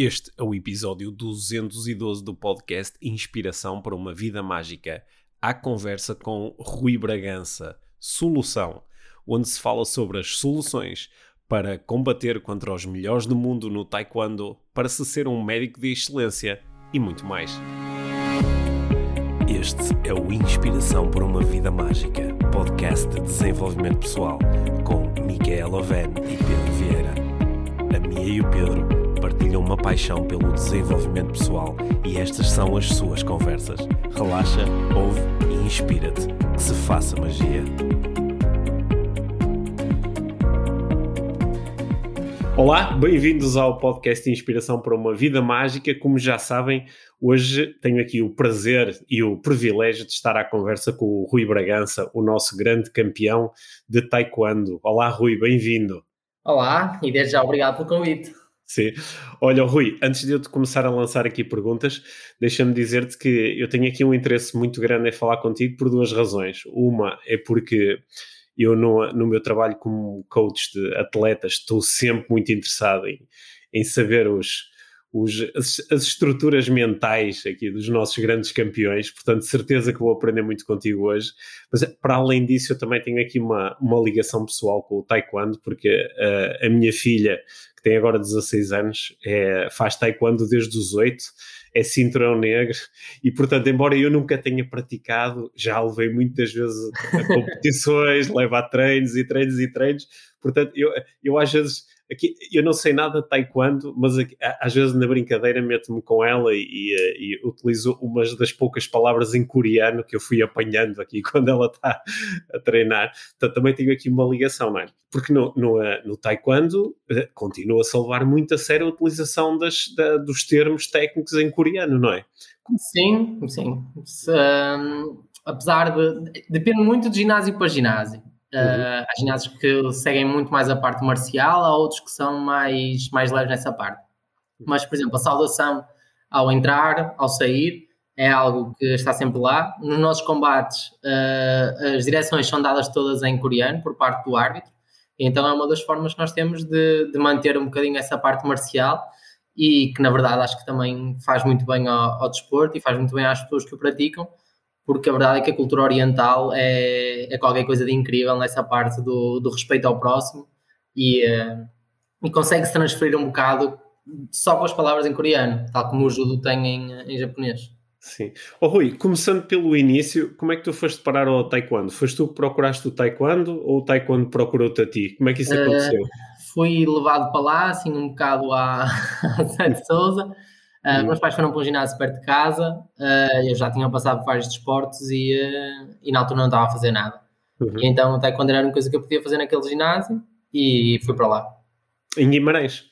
Este é o episódio 212 do podcast Inspiração para uma Vida Mágica. À conversa com Rui Bragança, Solução, onde se fala sobre as soluções para combater contra os melhores do mundo no Taekwondo, para se ser um médico de excelência e muito mais. Este é o Inspiração para uma Vida Mágica, podcast de desenvolvimento pessoal, com Micaela Oven e Pedro Vieira. A Mia e o Pedro partilham uma paixão pelo desenvolvimento pessoal e estas são as suas conversas. Relaxa, ouve e inspira-te. Que se faça magia. Olá, bem-vindos ao podcast Inspiração para uma Vida Mágica. Como já sabem, hoje tenho aqui o prazer e o privilégio de estar à conversa com o Rui Bragança, o nosso grande campeão de Taekwondo. Olá, Rui, bem-vindo. Olá, e desde já obrigado pelo convite. Sim. Olha, Rui, antes de eu te começar a lançar aqui perguntas, deixa-me dizer-te que eu tenho aqui um interesse muito grande em falar contigo por duas razões. Uma é porque eu, no, no meu trabalho como coach de atletas, estou sempre muito interessado em, em saber os, os, as, as, estruturas mentais aqui dos nossos grandes campeões, portanto, certeza que vou aprender muito contigo hoje. Mas, para além disso, eu também tenho aqui uma, uma ligação pessoal com o Taekwondo, porque uh, a minha filha, que tem agora 16 anos, é, faz Taekwondo desde os 8 é cinturão negro e, portanto, embora eu nunca tenha praticado, já levei muitas vezes a competições, levo a treinos e treinos e treinos. Portanto, eu, eu às vezes Aqui, eu não sei nada de taekwondo, mas aqui, às vezes na brincadeira meto-me com ela e, e, e, utilizo umas das poucas palavras em coreano que eu fui apanhando aqui quando ela está a treinar. Portanto, também tenho aqui uma ligação, não é? Porque no, no, eh, no taekwondo eh, continua-se a levar muito a sério a utilização das, da, dos termos técnicos em coreano, não é? Sim, sim. Se, um, apesar de. Depende muito de ginásio para ginásio. Uhum. Uh, há ginásios que seguem muito mais a parte marcial, há outros que são mais, mais leves nessa parte. Mas, por exemplo, a saudação ao entrar, ao sair, é algo que está sempre lá. Nos nossos combates, uh, as direções são dadas todas em coreano por parte do árbitro, então é uma das formas que nós temos de, de manter um bocadinho essa parte marcial e que, na verdade, acho que também faz muito bem ao, ao desporto e faz muito bem às pessoas que o praticam porque a verdade é que a cultura oriental é, é qualquer coisa de incrível nessa parte do, do respeito ao próximo e, uh, e consegue-se transferir um bocado só com as palavras em coreano, tal como o judo tem em, em japonês. Sim. Oh, Rui, começando pelo início, como é que tu foste parar ao taekwondo? Foste tu que procuraste o taekwondo ou o taekwondo procurou-te a ti? Como é que isso eh, aconteceu? Uh, fui levado para lá, assim, um bocado à, à Sete Souza. Uh, meus pais foram para um ginásio perto de casa, uh, eu já tinha passado por vários desportos e, uh, e na altura não estava a fazer nada. Uhum. E então, até quando era uma coisa que eu podia fazer naquele ginásio, e fui para lá. Em Guimarães?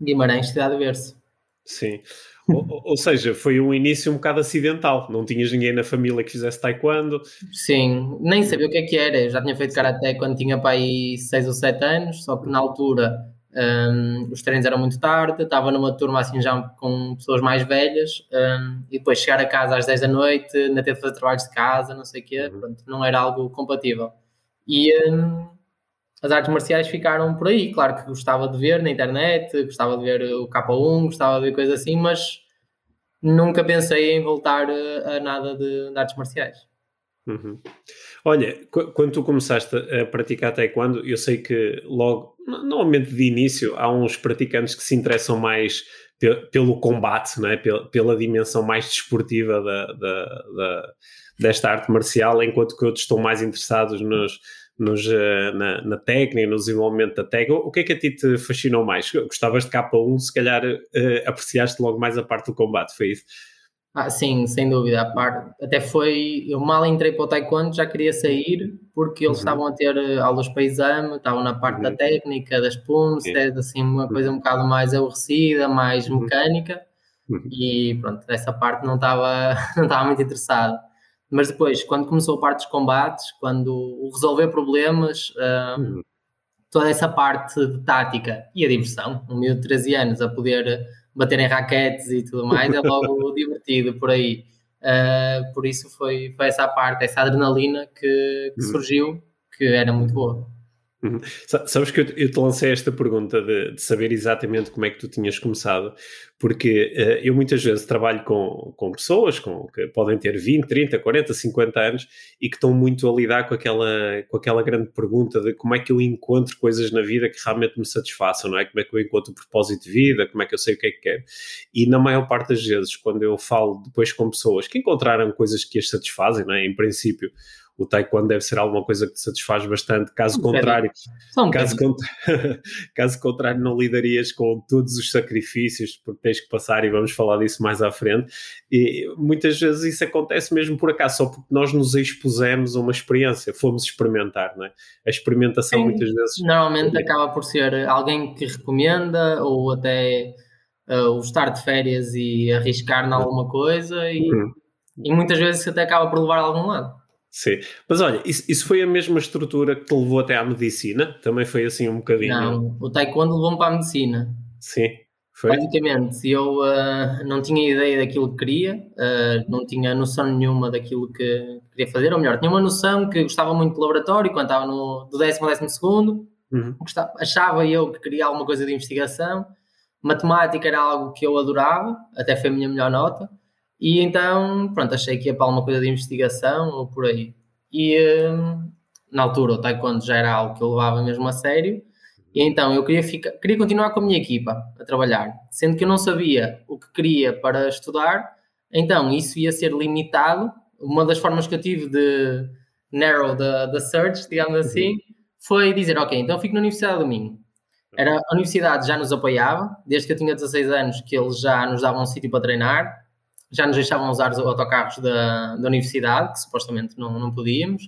Guimarães, cidade de berço. Sim. ou, ou, seja, foi um início um bocado acidental. Não tinhas ninguém na família que fizesse taekwondo. Sim, nem sabia o que é que era. Eu já tinha feito karaté quando tinha para aí 6 ou 7 anos, só que na altura um, os treinos eram muito tarde, estava numa turma assim já com pessoas mais velhas um, e depois chegar a casa às 10 da noite, ainda ter de fazer trabalhos de casa, não sei o quê, uhum. pronto, não era algo compatível. E um, as artes marciais ficaram por aí, claro que gostava de ver na internet, gostava de ver o K1, gostava de ver coisas assim, mas nunca pensei em voltar a, nada de, de artes marciais. Uhum. Olha, quando tu começaste a praticar taekwondo, eu sei que logo, normalmente de início, há uns praticantes que se interessam mais pelo combate, não é? pela, pela dimensão mais desportiva da, da, da, desta arte marcial, enquanto que outros estão mais interessados nos, nos, eh, na, na, técnica, no desenvolvimento da técnica. O que é que a ti te fascinou mais? Gostavas de K1, se calhar uh, apreciaste logo mais a parte do combate, foi isso? Ah, sim, sem dúvida. A par, até foi. Eu mal entrei para o Taekwondo, já queria sair, porque eles uhum. estavam a ter eh, aulas para exame, estavam na parte uhum. da técnica, das punças, assim, uma uhum. coisa um bocado mais aborrecida, mais uhum. mecânica, uhum. e pronto, essa parte não estava, não estava muito interessado. Mas depois, quando começou a parte dos combates, quando o resolver problemas, uh, toda essa parte de tática e a diversão, um miúdo de 13 anos a poder bater em raquetes e tudo mais, é logo divertido por aí. Uh, por isso foi, foi essa parte, essa adrenalina que, que uhum. surgiu, que era muito boa. Uhum. Sabes que eu, eu, te lancei esta pergunta de, de, saber exatamente como é que tu tinhas começado, porque uh, eu muitas vezes trabalho com, com pessoas com, que podem ter 20, 30, 40, 50 anos e que estão muito a lidar com aquela, com aquela grande pergunta de como é que eu encontro coisas na vida que realmente me satisfaçam, não é? Como é que eu encontro o propósito de vida, como é que eu sei o que é que quero. E na maior parte das vezes, quando eu falo depois com pessoas que encontraram coisas que as satisfazem, não é? Em princípio, o taekwondo deve ser alguma coisa que te satisfaz bastante. Caso contrário, um caso, caso contrário, não lidarias com todos os sacrifícios porque tens que passar e vamos falar disso mais à frente. E muitas vezes isso acontece mesmo por acaso, só porque nós nos expusemos a uma experiência, fomos experimentar, não é? A experimentação Sim, muitas vezes. Normalmente acaba por ser alguém que recomenda ou até uh, o estar de férias e arriscar em alguma coisa e, uhum. e muitas vezes até acaba por levar a algum lado. Sim, mas olha, isso, isso, foi a mesma estrutura que te levou até à medicina? Também foi assim um bocadinho? Não, o taekwondo levou-me para a medicina. Sim, foi? Basicamente, eu uh, não tinha ideia daquilo que queria, uh, não tinha noção nenhuma daquilo que queria fazer, ou melhor, tinha uma noção que gostava muito de laboratório, quando estava no, do décimo ao décimo segundo, uhum. gostava, achava eu que queria alguma coisa de investigação, matemática era algo que eu adorava, até foi a minha melhor nota, e então, pronto, achei que ia para alguma coisa de investigação ou por aí. E hum, na altura o taekwondo já era algo que eu levava mesmo a sério. E então eu queria, ficar, queria continuar com a minha equipa a trabalhar, sendo que eu não sabia o que queria para estudar, então isso ia ser limitado. Uma das formas que eu tive de narrow the, the search, digamos uhum. assim, foi dizer: Ok, então fico na Universidade do Minho. Era, a universidade já nos apoiava, desde que eu tinha 16 anos, que eles já nos davam um sítio para treinar, já nos deixavam usar os autocarros da, da universidade, que supostamente não, não podíamos.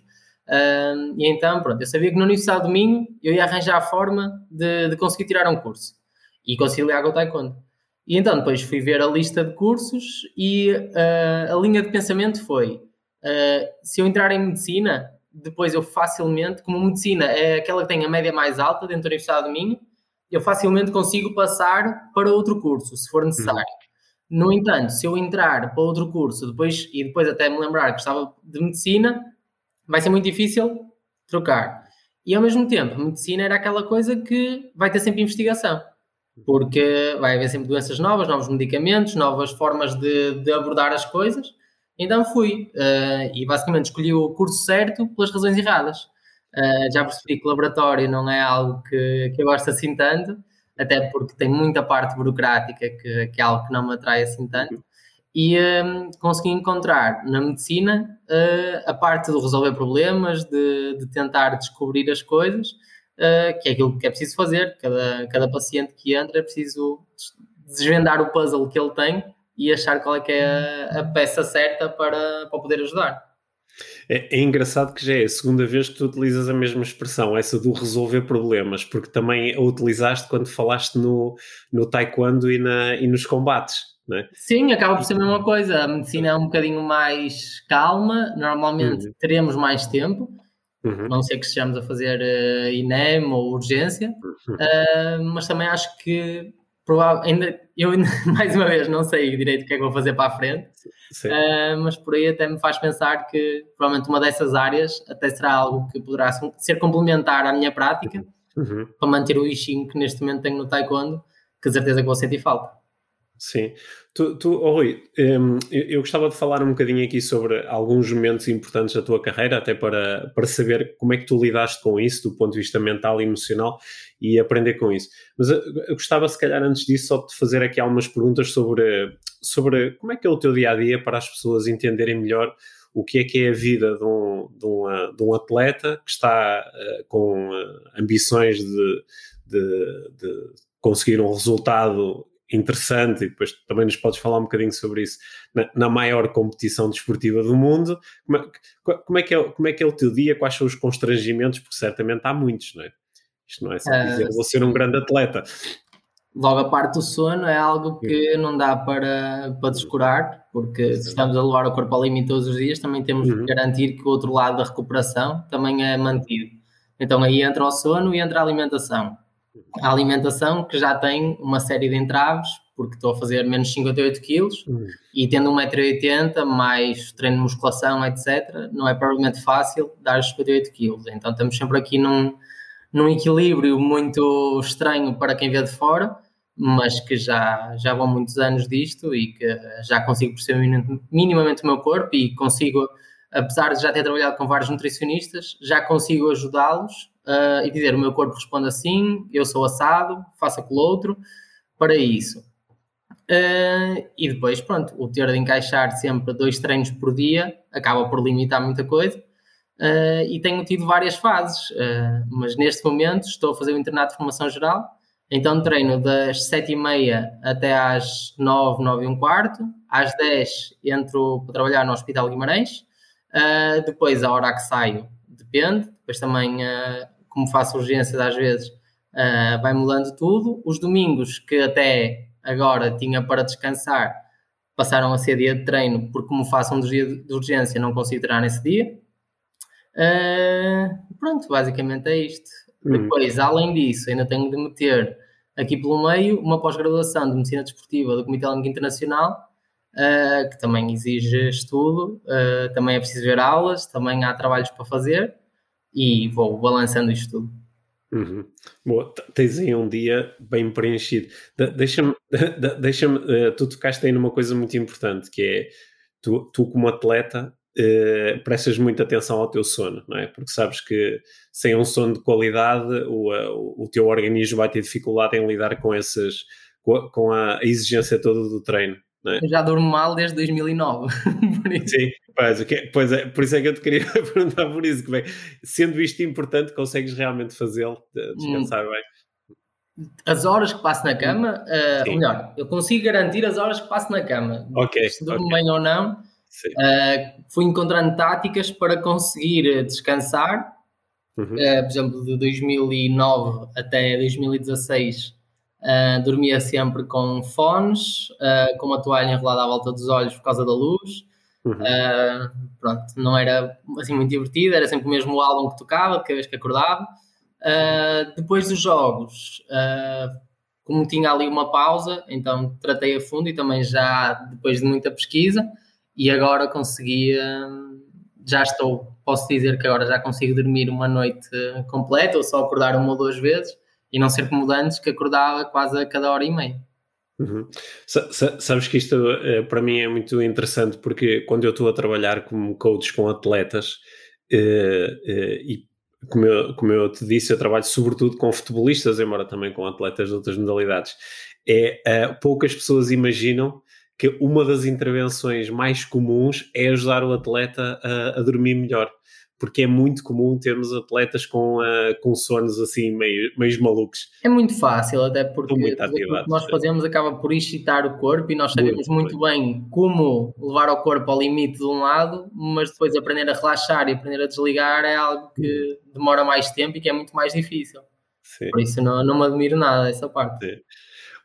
Uh, e então, pronto, eu sabia que na Universidade do Minho eu ia arranjar a forma de, de conseguir tirar um curso e conciliar com o Taekwondo. E então depois fui ver a lista de cursos e uh, a linha de pensamento foi: uh, se eu entrar em medicina, depois eu facilmente, como medicina é aquela que tem a média mais alta dentro da Universidade do Minho, eu facilmente consigo passar para outro curso, se for necessário. Uhum. No entanto, se eu entrar para outro curso depois, e depois até me lembrar que estava de medicina, vai ser muito difícil trocar. E ao mesmo tempo, medicina era aquela coisa que vai ter sempre investigação, porque vai haver sempre doenças novas, novos medicamentos, novas formas de, de abordar as coisas. Então fui uh, e basicamente escolhi o curso certo pelas razões erradas. Uh, já percebi que laboratório não é algo que, que eu gosto assim tanto até porque tem muita parte burocrática que, que é algo que não me atrai assim tanto. E um, consegui encontrar na medicina uh, a parte de resolver problemas, de, de tentar descobrir as coisas, uh, que é aquilo que é preciso fazer. Cada, cada paciente que entra é preciso desvendar o puzzle que ele tem e achar qual é que é a, a peça certa para, para poder ajudar. É, é, engraçado que já é a segunda vez que tu utilizas a mesma expressão, essa do resolver problemas, porque também a utilizaste quando falaste no, no taekwondo e, na, e nos combates. É? Sim, acaba por ser a mesma coisa. A medicina é um bocadinho mais calma, normalmente uhum. teremos mais tempo, uhum. não sei que estejamos a fazer uh, INEM ou urgência, uhum. uh, mas também acho que provável, ainda, eu mais uma vez não sei direito o que é que vou fazer para a frente, uh, mas por aí até me faz pensar que provavelmente uma dessas áreas até será algo que poderá ser complementar à minha prática uhum. para manter o Ishin que neste momento tenho no Taekwondo, que de certeza que vou sentir falta. Sim. Tu, tu oh, Rui, um, eu, eu, gostava de falar um bocadinho aqui sobre alguns momentos importantes da tua carreira, até para, para saber como é que tu lidaste com isso, do ponto de vista mental e emocional, e aprender com isso. Mas eu, gostava, se calhar, antes disso, só de fazer aqui algumas perguntas sobre, sobre como é que é o teu dia a dia para as pessoas entenderem melhor o que é que é a vida de um, de uma, de um atleta que está uh, com uh, ambições de, de, de conseguir um resultado interessante, e depois também nos podes falar um bocadinho sobre isso, na, na maior competição desportiva do mundo, como é, como, é que é, como é que é o teu dia, quais são os constrangimentos, porque certamente há muitos, não é? Isto não é só dizer, uh, vou ser um grande atleta. Logo, a parte do sono é algo que não dá para, para descurar, porque se estamos a levar o corpo ao limite todos os dias, também temos uhum. que garantir que o outro lado da recuperação também é mantido. Então aí entra o sono e entra a alimentação a alimentação, que já tem uma série de entraves, porque estou a fazer menos 58 quilos uhum. e tendo 1,80m, mais treino de musculação, etc., não é provavelmente fácil dar os 58 quilos. Então estamos sempre aqui num, num equilíbrio muito estranho para quem vê de fora, mas que já, já vão muitos anos disto e que já consigo perceber minimamente o meu corpo e consigo, apesar de já ter trabalhado com vários nutricionistas, já consigo ajudá-los uh, e dizer o meu corpo responde assim, eu sou assado, faça com o outro, para isso. Uh, e depois, pronto, o ter de encaixar sempre dois treinos por dia acaba por limitar muita coisa. Uh, e tenho tido várias fases, uh, mas neste momento estou a fazer o internato de formação geral, então treino das sete e meia até às nove, nove e um quarto, às dez entro para trabalhar no Hospital Guimarães, uh, depois a hora que saio depende, depois também como faço urgências às vezes vai mudando tudo, os domingos que até agora tinha para descansar passaram a ser dia de treino, porque como faço um dia de urgência não consigo treinar nesse dia, Uh, pronto, basicamente é isto. Uhum. Depois, além disso, ainda tenho de meter aqui pelo meio uma pós-graduação de Medicina Desportiva do Comitê Olímpico Internacional, uh, que também exige estudo, uh, também é preciso ver aulas, também há trabalhos para fazer e vou balançando isto tudo. Uhum. Boa, tens aí um dia bem preenchido. De Deixa-me, de deixa-me, uh, tu tocaste aí numa coisa muito importante que é tu, tu como atleta uh, prestas muita atenção ao teu sono, não é? Porque sabes que sem um sono de qualidade o, uh, o teu organismo vai ter dificuldade em lidar com essas com a, com a exigência toda do treino. É? Eu já durmo mal desde 2009. Sim, pois, okay, pois é, por isso é que eu te queria perguntar por isso, que bem, sendo isto importante, consegues realmente fazê-lo, descansar hum. bem? As horas que passo na cama, uh, ou melhor, eu consigo garantir as horas que passo na cama. Ok. Se durmo okay. bem ou não, Uh, fui encontrando táticas para conseguir descansar. Uhum. Uh, por exemplo, de 2009 até 2016, uh, dormia sempre com fones, com uma toalha enrolada à volta dos olhos por causa da luz. Uhum. pronto, não era assim muito divertido, era sempre o mesmo álbum que tocava cada vez que acordava. depois dos jogos, como tinha ali uma pausa, então tratei a fundo e também já depois de muita pesquisa, e agora conseguia, já estou, posso dizer que agora já consigo dormir uma noite completa ou só acordar uma ou duas vezes e não ser como antes que acordava quase a cada hora e meia. Uhum. Sabes que isto eh, para mim é muito interessante porque quando eu estou a trabalhar como coach com atletas eh, eh, e como eu, como eu te disse, eu trabalho sobretudo com futebolistas, embora também com atletas de outras modalidades. É, poucas pessoas imaginam que uma das intervenções mais comuns é ajudar o atleta a, a dormir melhor, porque é muito comum termos atletas com, uh, com sonos assim meio, meio malucos. É muito fácil, até porque o que nós fazemos acaba por excitar o corpo e nós sabemos muito, muito bem como levar o corpo ao limite de um lado, mas depois aprender a relaxar e aprender a desligar é algo que demora mais tempo e que é muito mais difícil. Sim. Por isso não, não me admiro nada essa parte. Sim.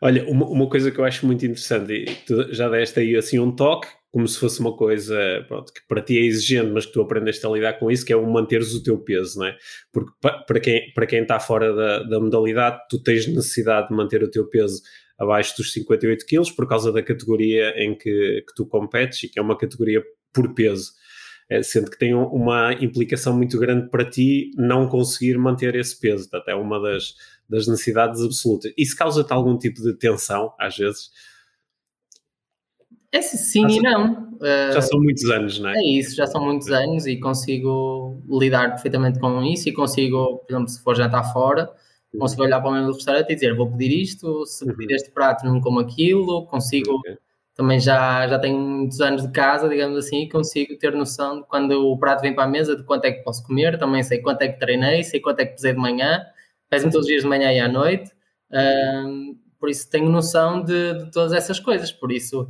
Olha, uma, uma coisa que eu acho muito interessante, e tu já deste aí assim um toque, como se fosse uma coisa pronto, que para ti é exigente, mas que tu aprendeste a lidar com isso, que é o manteres o teu peso, não é? Porque para quem, para quem está fora da, da modalidade, tu tens necessidade de manter o teu peso abaixo dos 58 quilos por causa da categoria em que, que tu competes e que é uma categoria por peso. É, sendo que tem uma implicação muito grande para ti não conseguir manter esse peso. Portanto, é uma das, das necessidades absolutas. Isso causa-te algum tipo de tensão, às vezes? É sim e não. Já são muitos anos, não é? É isso, já são muitos anos e consigo lidar perfeitamente com isso e consigo, por exemplo, se for jantar fora, uhum. consigo olhar para o menu do restaurante e dizer vou pedir isto, se pedir uhum. este prato não como aquilo, consigo, okay. também já, já tenho muitos anos de casa, digamos assim, e consigo ter noção de quando o prato vem para a mesa de quanto é que posso comer, também sei quanto é que treinei, sei quanto é que pesei de manhã, peço-me todos os dias de manhã e à noite, um, por isso tenho noção de, de, todas essas coisas, por isso,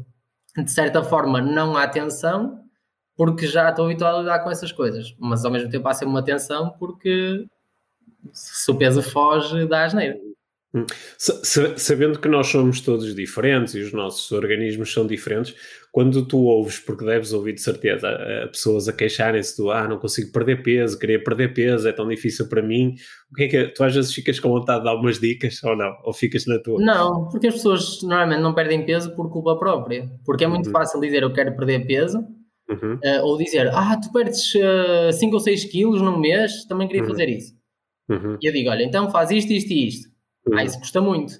de certa forma, não há tensão, porque já estou habituado a lidar com essas coisas, mas ao mesmo tempo há sempre uma tensão porque se o peso foge da asneira. Hum. Sabendo que nós somos todos diferentes e os nossos organismos são diferentes, quando tu ouves, porque deves ouvir de certeza, a, a pessoas a queixarem-se do ah, não consigo perder peso, queria perder peso, é tão difícil para mim, o que é que tu às vezes ficas com vontade de dar umas dicas ou não? Ou ficas na tua? Não, porque as pessoas normalmente não perdem peso por culpa própria, porque é muito uhum. fácil dizer eu quero perder peso, uhum. uh, ou dizer ah, tu perdes 5 uh, ou 6 quilos num mês, também queria uhum. fazer isso Uhum. E eu digo, olha, então faz isto, isto e isto. Uhum. Ah, isso custa muito.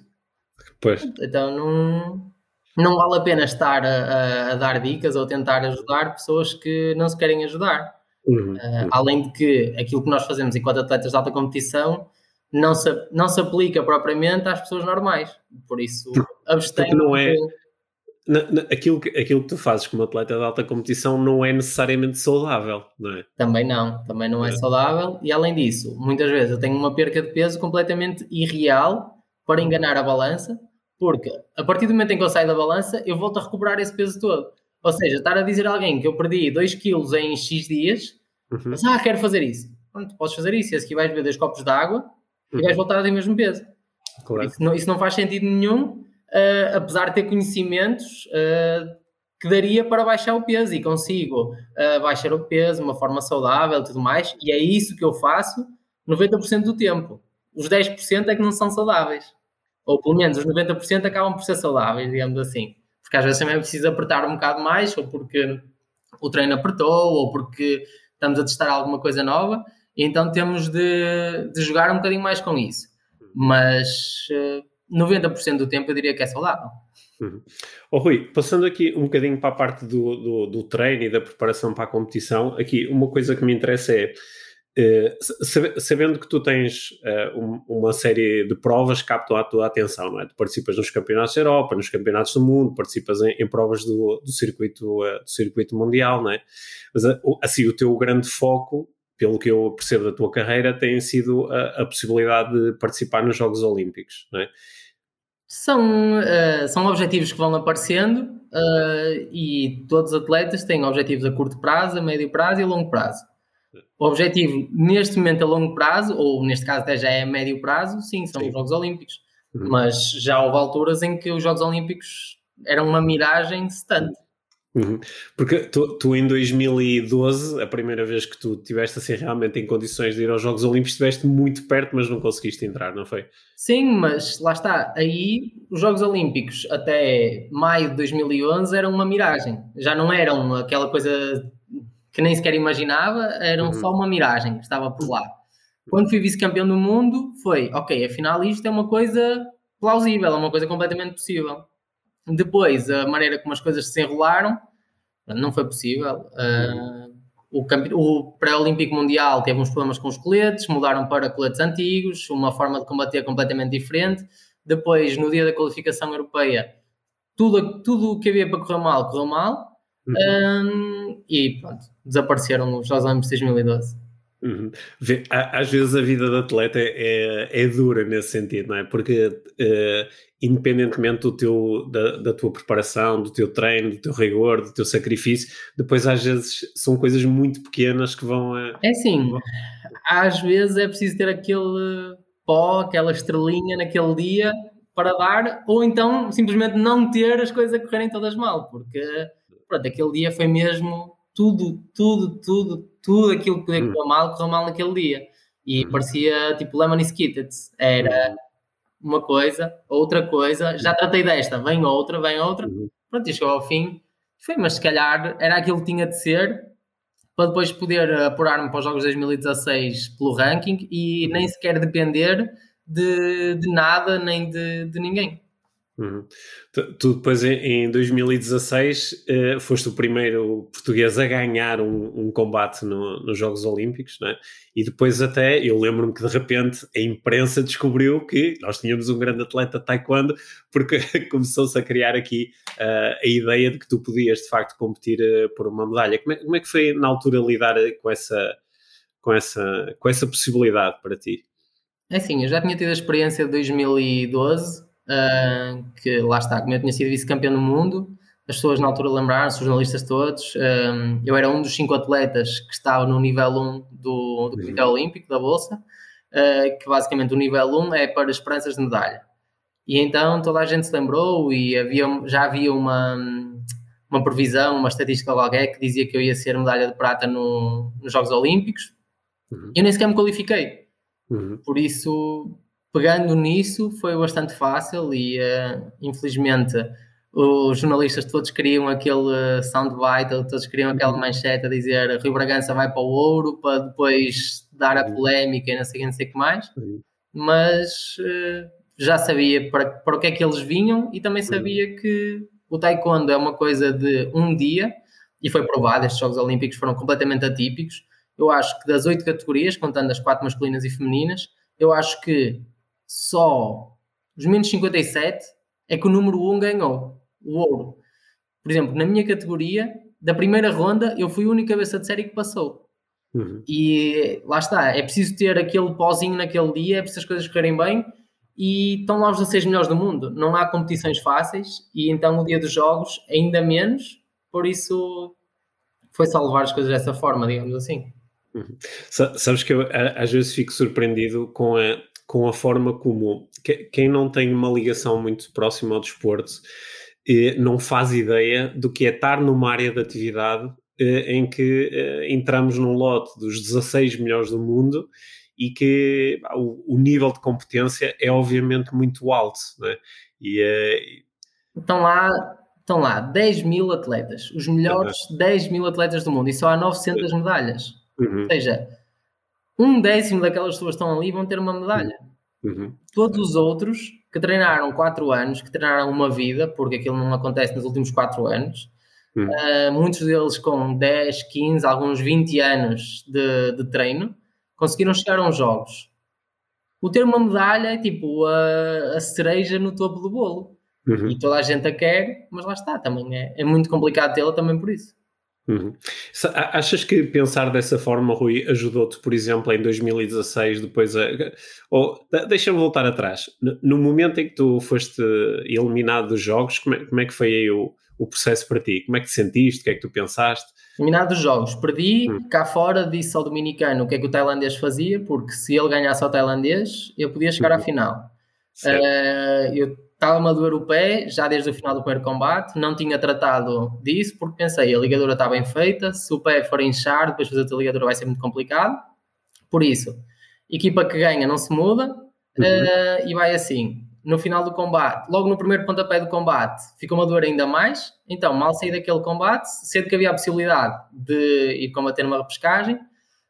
Pois. Então não, não vale a pena estar a, a, dar dicas ou tentar ajudar pessoas que não se querem ajudar. Uhum. Uh, além de que aquilo que nós fazemos enquanto atletas de alta competição não se, não se aplica propriamente às pessoas normais. Por isso, abstenho. não é. Na, na, aquilo, que, aquilo que tu fazes como atleta de alta competição não é necessariamente saudável, não é? Também não, também não é, é saudável. E além disso, muitas vezes eu tenho uma perca de peso completamente irreal para enganar a balança, porque a partir do momento em que eu saio da balança, eu volto a recuperar esse peso todo. Ou seja, estar a dizer a alguém que eu perdi 2 kg em X dias, uhum. mas, ah, quero fazer isso. Pronto, podes fazer isso. E aqui vais beber dois copos de água e vais voltar a ter o mesmo peso. Claro. Isso, não, isso não faz sentido nenhum, uh, apesar de ter conhecimentos uh, que daria para baixar o peso e consigo uh, baixar o peso de uma forma saudável e tudo mais. E é isso que eu faço 90% do tempo. Os 10% é que não são saudáveis. Ou pelo menos os 90% acabam por ser saudáveis, digamos assim. Porque às vezes também é preciso apertar um bocado mais, ou porque o treino apertou, ou porque estamos a testar alguma coisa nova e então temos de, de jogar um bocadinho mais com isso. Mas uh, eh, 90% do tempo eu diria que é saudável. Uhum. Oh, Rui, passando aqui um bocadinho para a parte do, do, do, treino e da preparação para a competição, aqui uma coisa que me interessa é, sabendo que tu tens uh, uma série de provas que captam a tua atenção, não é? Tu participas nos campeonatos da Europa, nos campeonatos do mundo, participas em, em provas do, do, circuito, do circuito mundial, não é? Mas assim, o teu grande foco pelo que eu percebo da tua carreira, tem sido a, a possibilidade de participar nos Jogos Olímpicos, não é? São, uh, são objetivos que vão aparecendo uh, e todos os atletas têm objetivos a curto prazo, a médio prazo e a longo prazo. O objetivo, neste momento, a longo prazo, ou neste caso até já é a médio prazo, sim, são sim. os Jogos Olímpicos. Uhum. Mas já houve alturas em que os Jogos Olímpicos eram uma miragem distante. Uhum. Porque tu, tu, em 2012, a primeira vez que tu estiveste assim realmente em condições de ir aos Jogos Olímpicos, estiveste muito perto, mas não conseguiste entrar, não foi? Sim, mas lá está. Aí os Jogos Olímpicos até maio de 2011 eram uma miragem. Já não eram aquela coisa que nem sequer imaginava, eram uhum. só uma miragem que estava por lá. Quando fui vice-campeão do mundo, foi ok, afinal isto é uma coisa plausível, é uma coisa completamente possível. Depois, a maneira como as coisas se enrolaram, não foi possível. Uh, o, o pré-olímpico mundial teve uns problemas com os coletes, mudaram para coletes antigos, uma forma de combater completamente diferente. Depois, no dia da qualificação europeia, tudo tudo o que havia para correr mal, correu mal. Uhum. e pronto, desapareceram os Jogos Olímpicos de 2012. Uhum. Às vezes a vida de atleta é, é, dura nesse sentido, não é? Porque uh, independentemente do teu, da, da, tua preparação, do teu treino, do teu rigor, do teu sacrifício, depois às vezes são coisas muito pequenas que vão. É assim, às vezes é preciso ter aquele pó, aquela estrelinha naquele dia para dar, ou então simplesmente não ter as coisas a correrem todas mal, porque pronto, aquele dia foi mesmo tudo, tudo, tudo, tudo aquilo que podia hum. correr mal, correu mal naquele dia. E hum. parecia tipo Lemony Skittets. Era uma coisa, outra coisa, já tratei desta, vem outra, vem outra. Pronto, e chegou ao fim. Foi, mas se calhar era aquilo que tinha de ser para depois poder apurar-me para os Jogos 2016 pelo ranking e nem sequer depender de, de nada nem de, de ninguém. Uhum. Tu, tu, depois em, 2016 uh, eh, foste o primeiro português a ganhar um, um combate no, nos Jogos Olímpicos, né? e depois até eu lembro-me que de repente a imprensa descobriu que nós tínhamos um grande atleta de taekwondo porque começou-se a criar aqui uh, a ideia de que tu podias de facto competir uh, por uma medalha. Como é, como é, que foi na altura lidar com essa, com, essa, com essa possibilidade para ti? É assim, eu já tinha tido a experiência de 2012 uh, que lá está, como eu tinha sido vice-campeão do mundo, as pessoas na altura lembraram-se, os jornalistas todos, um, eu era um dos cinco atletas que estava no nível 1 do, do Comitê Olímpico, da Bolsa, uh, que basicamente o nível 1 é para esperanças de medalha. E então toda a gente se lembrou e havia, já havia uma, uma previsão, uma estatística qualquer que dizia que eu ia ser medalha de prata no, nos Jogos Olímpicos. Uhum. Eu nem sequer me qualifiquei. Uhum. Por isso pegando nisso foi bastante fácil e uh, infelizmente os jornalistas todos queriam aquele soundbite, todos queriam aquela uhum. manchete a dizer Rio Bragança vai para o ouro para depois dar a uhum. polémica e não sei, não sei o que mais, mas uh, já sabia para, para o que é que eles vinham e também sabia que o taekwondo é uma coisa de um dia e foi provado, estes Jogos Olímpicos foram completamente atípicos. Eu acho que das oito categorias, contando as quatro masculinas e femininas, eu acho que só os menos 57 é que o número 1 ganhou o ouro. Por exemplo, na minha categoria, da primeira ronda, eu fui a única cabeça de série que passou. Uhum. E lá está, é preciso ter aquele pozinho naquele dia, é preciso as coisas correrem bem e estão lá os 16 melhores do mundo. Não há competições fáceis e então no dia dos jogos ainda menos, por isso foi salvar as coisas dessa forma, digamos assim. Uhum. Sabes que eu às vezes fico surpreendido com a, com a forma como quem não tem uma ligação muito próxima ao desporto não faz ideia do que é estar numa área de atividade eh, em que eh, entramos num lote dos 16 melhores do mundo e que o, nível de competência é obviamente muito alto. Né? E, eh, estão, lá, estão lá 10 mil atletas, os melhores uhum. 10 mil atletas do mundo, e só há 900 medalhas. Uhum. Ou seja, um décimo daquelas pessoas que estão ali vão ter uma medalha. Uhum. Todos os outros que treinaram 4 anos, que treinaram uma vida, porque aquilo não acontece nos últimos 4 anos, uhum. uh, muitos deles com 10, 15, alguns 20 anos de, de treino, conseguiram chegar a uns jogos. O ter uma medalha é tipo a, a cereja no topo do bolo. Uhum. E toda a gente a quer, mas lá está, também é, é muito complicado tê-la também por isso. Uhum. Achas que pensar dessa forma, Rui, ajudou-te, por exemplo, em 2016, depois a. Ou, deixa-me voltar atrás. No momento em que tu foste eliminado dos jogos, como é, como é que foi aí o, o processo para ti? Como é que te sentiste? O que é que tu pensaste? Eliminado dos jogos, perdi, hum. cá fora disse ao dominicano o que é que o tailandês fazia, porque se ele ganhasse ao tailandês, eu podia chegar à uhum. final. Uh, eu estava-me a doer o pé já desde o final do primeiro combate, não tinha tratado disso porque pensei, a ligadura está bem feita, se o pé for inchar, depois fazer a ligadura vai ser muito complicado. Por isso, equipa que ganha não se muda uhum. uh, e vai assim. No final do combate, logo no primeiro pontapé do combate, ficou uma dor ainda mais. Então, mal saí daquele combate, sendo que havia a possibilidade de ir combater numa repescagem,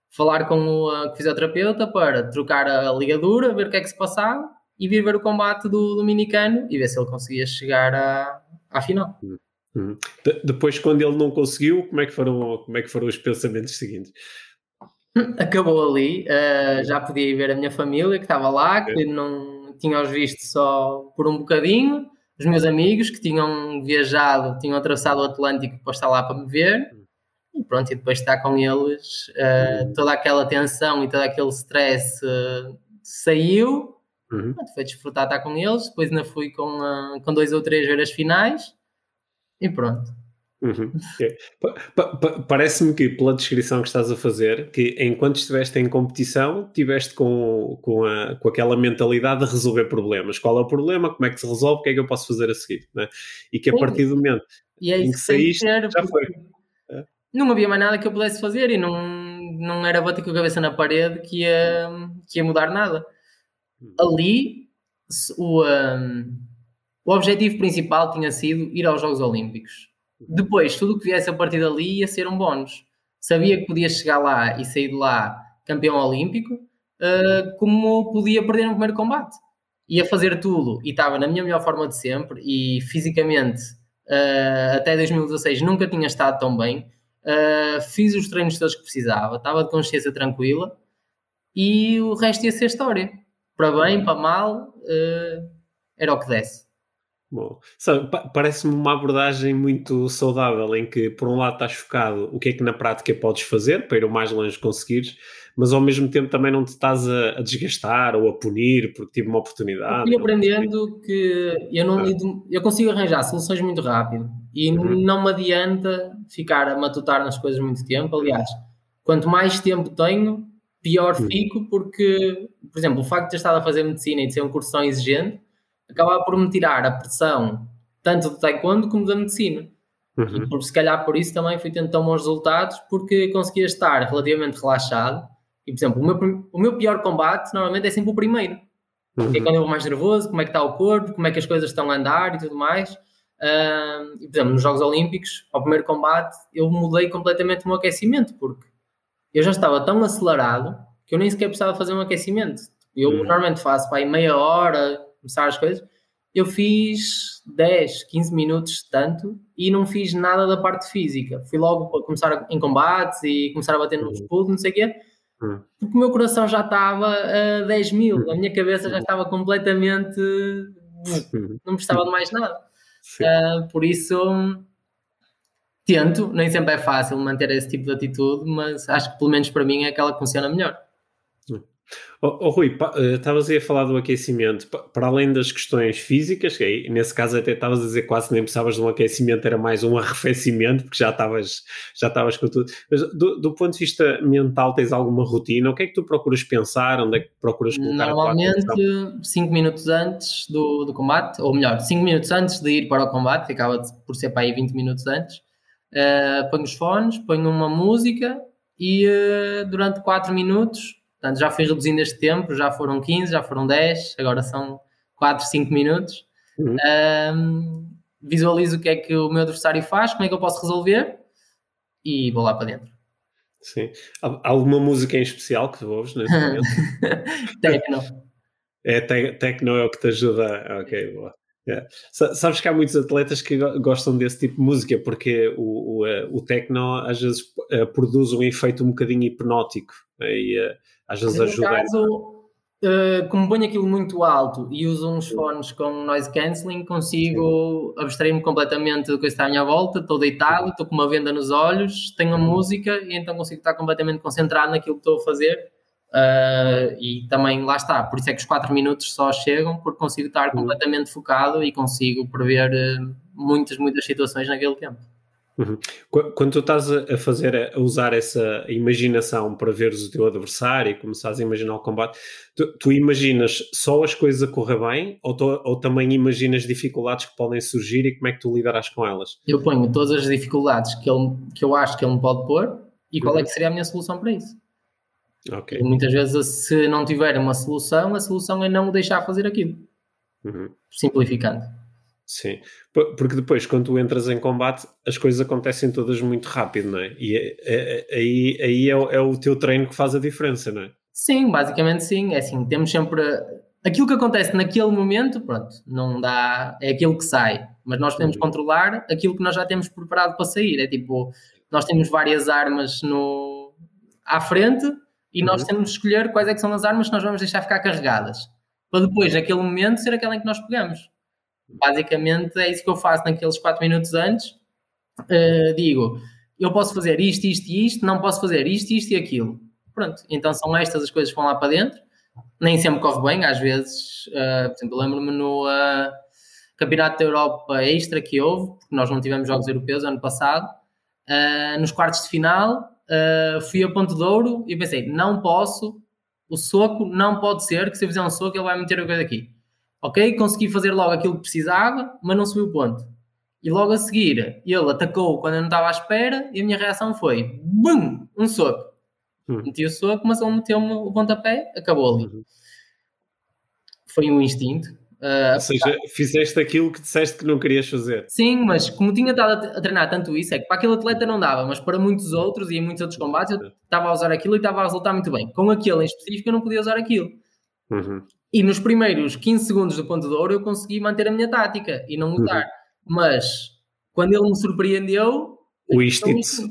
falar com o fisioterapeuta para trocar a ligadura, ver o que é que se passava e vir ver o combate do Dominicano e ver se ele conseguia chegar à, à final. Uhum. uhum. De, depois, quando ele não conseguiu, como é que foram, como é que foram os pensamentos seguintes? Acabou ali, uh, já podia ir ver a minha família que estava lá, que não tinha-os visto só por um bocadinho, os meus amigos que tinham viajado, tinham atravessado o Atlântico para estar lá para me ver, e pronto, e depois estar com eles, uh, toda aquela tensão e todo aquele stress uh, saiu, Uhum. Foi desfrutar estar com eles, depois ainda fui com, uh, com dois ou três ver as finais e pronto. Uhum. É. Parece-me que, pela descrição que estás a fazer, que enquanto estiveste em competição, estiveste com, com, a, com aquela mentalidade de resolver problemas. Qual é o problema? Como é que se resolve? O que é que eu posso fazer a seguir? Né? E que a partir do momento é em que saíste, já foi. É. Não havia mais nada que eu pudesse fazer e não, não era bater com a cabeça na parede que ia, que ia mudar nada ali o, um, o objetivo principal tinha sido ir aos Jogos Olímpicos. Depois, tudo o que viesse a partir dali ia ser um bónus. Sabia que podia chegar lá e sair de lá campeão olímpico, uh, como podia perder no primeiro combate. Ia fazer tudo e estava na minha melhor forma de sempre e fisicamente uh, até 2016 nunca tinha estado tão bem. Uh, fiz os treinos todos que precisava, estava de consciência tranquila e o resto ia ser história para bem, para mal, uh, era o que desse. Bom, parece-me uma abordagem muito saudável em que, por um lado, estás focado o que é que na prática podes fazer para ir o mais longe conseguires, mas ao mesmo tempo também não te estás a, a desgastar ou a punir porque tive uma oportunidade. Fui aprendendo que eu não ah. eu consigo arranjar soluções muito rápido e uhum. não me adianta ficar a matutar nas coisas muito tempo. Aliás, quanto mais tempo tenho, pior hum. fico porque, por exemplo, o facto de ter estado a fazer medicina e de ser um curso tão exigente acabava por me tirar a pressão tanto do taekwondo como da medicina. Uhum. E por, se calhar por isso também fui tendo tão bons resultados porque conseguia estar relativamente relaxado. E, por exemplo, o meu, o meu pior combate normalmente é sempre o primeiro. Uhum. É quando eu vou mais nervoso, como é que está o corpo, como é que as coisas estão a andar e tudo mais. Uh, por exemplo, nos Jogos Olímpicos, ao primeiro combate, eu mudei completamente o meu aquecimento, porque eu já estava tão acelerado que eu nem sequer precisava fazer um aquecimento. Eu uhum. normalmente faço para aí meia hora, começar as coisas. Eu fiz 10, 15 minutos tanto e não fiz nada da parte física. Fui logo para começar em combates e começar a bater nos uhum. pulos, não sei o quê. Uhum. Porque o meu coração já estava a 10 mil, a minha cabeça já estava completamente. Uhum. Não precisava de mais nada. Uh, por isso, tento, nem sempre é fácil manter esse tipo de atitude, mas acho que pelo menos para mim é aquela que funciona melhor. Oh, oh Rui, eh, estavas aí a falar do aquecimento, para além das questões físicas, que aí, nesse caso até estavas a dizer quase nem precisavas de um aquecimento, era mais um arrefecimento, porque já estavas já estavas com tudo. Mas do, do, ponto de vista mental, tens alguma rotina? O que é que tu procuras pensar? Onde é que procuras colocar Normalmente, 5 minutos antes do, do combate, ou melhor, 5 minutos antes de ir para o combate, ficava por ser para aí 20 minutos antes, uh, ponho os fones, ponho uma música e uh, durante 4 minutos Portanto, já fui reduzindo este tempo, já foram 15, já foram 10, agora são 4, 5 minutos. Uhum. Um, visualizo o que é que o meu adversário faz, como é que eu posso resolver e vou lá para dentro. Sim. Há alguma música em especial que tu ouves nesse momento? Tecno. É, te, Tecno é o que te ajuda. Ok, boa. Yeah. Sabes que há muitos atletas que gostam desse tipo de música porque o, o, eh, o techno às vezes uh, produz um efeito um bocadinho hipnótico né, e uh, às vezes no ajuda. Caso, uh, como ponho aquilo muito alto e uso uns fones com noise cancelling, consigo abstrair-me completamente do que está à minha volta. Estou deitado, estou com uma venda nos olhos, tenho a uhum. música e então consigo estar completamente concentrado naquilo que estou a fazer. Uh, e também lá está, por isso é que os 4 minutos só chegam, porque consigo estar uhum. completamente focado e consigo prever uh, muitas, muitas situações naquele tempo. Uhum. Quando tu estás a fazer, a usar essa imaginação para veres o teu adversário e começares a imaginar o combate, tu, tu imaginas só as coisas a correr bem ou, tu, ou, também imaginas dificuldades que podem surgir e como é que tu lidarás com elas? Eu ponho todas as dificuldades que, ele, que eu acho que ele me pode pôr e qual uhum. é que seria a minha solução para isso. Okay. E muitas vezes, se não tiver uma solução, a solução é não o deixar fazer aquilo. Uhum. Simplificando. Sim, porque depois, quando tu entras em combate, as coisas acontecem todas muito rápido, não é? E é, é, é, aí, aí é, é, o teu treino que faz a diferença, não é? Sim, basicamente sim. É assim, temos sempre. Aquilo que acontece naquele momento, pronto, não dá. É aquilo que sai. Mas nós podemos uhum. controlar aquilo que nós já temos preparado para sair. É tipo, nós temos várias armas no, à frente e uhum. nós temos de escolher quais é que são as armas que nós vamos deixar ficar carregadas. Para depois, naquele momento, ser aquela em que nós pegamos. Basicamente é isso que eu faço naqueles 4 minutos antes. Uh, digo, eu posso fazer isto, isto e isto, não posso fazer isto, isto e aquilo. Pronto, então são estas as coisas que vão lá para dentro. Nem sempre corre bem, às vezes, uh, por exemplo, lembro-me no uh, Campeonato da Europa Extra que houve, porque nós não tivemos Jogos Europeus ano passado, nos quartos de final, fui a Ponto de Ouro e pensei, não posso, o soco não pode ser, que se eu fizer um soco ele vai meter a coisa aqui. Ok, consegui fazer logo aquilo que precisava, mas não subiu o ponto. E logo a seguir, ele atacou quando eu não estava à espera e a minha reação foi BUM! Um soco. Hum. Meti o soco, mas ele meteu-me o pontapé, acabou ali. Uhum. Foi um instinto. Uh, Ou seja, fizeste aquilo que disseste que não querias fazer. Sim, mas como tinha estado a treinar tanto isso, é que para aquele atleta não dava, mas para muitos outros e em muitos outros combates eu estava a usar aquilo e estava a resultar muito bem. Com aquele em específico eu não podia usar aquilo. Uhum. E nos primeiros 15 segundos do ponto de ouro eu consegui manter a minha tática e não mudar. Uhum. Mas quando ele me surpreendeu. O instinto,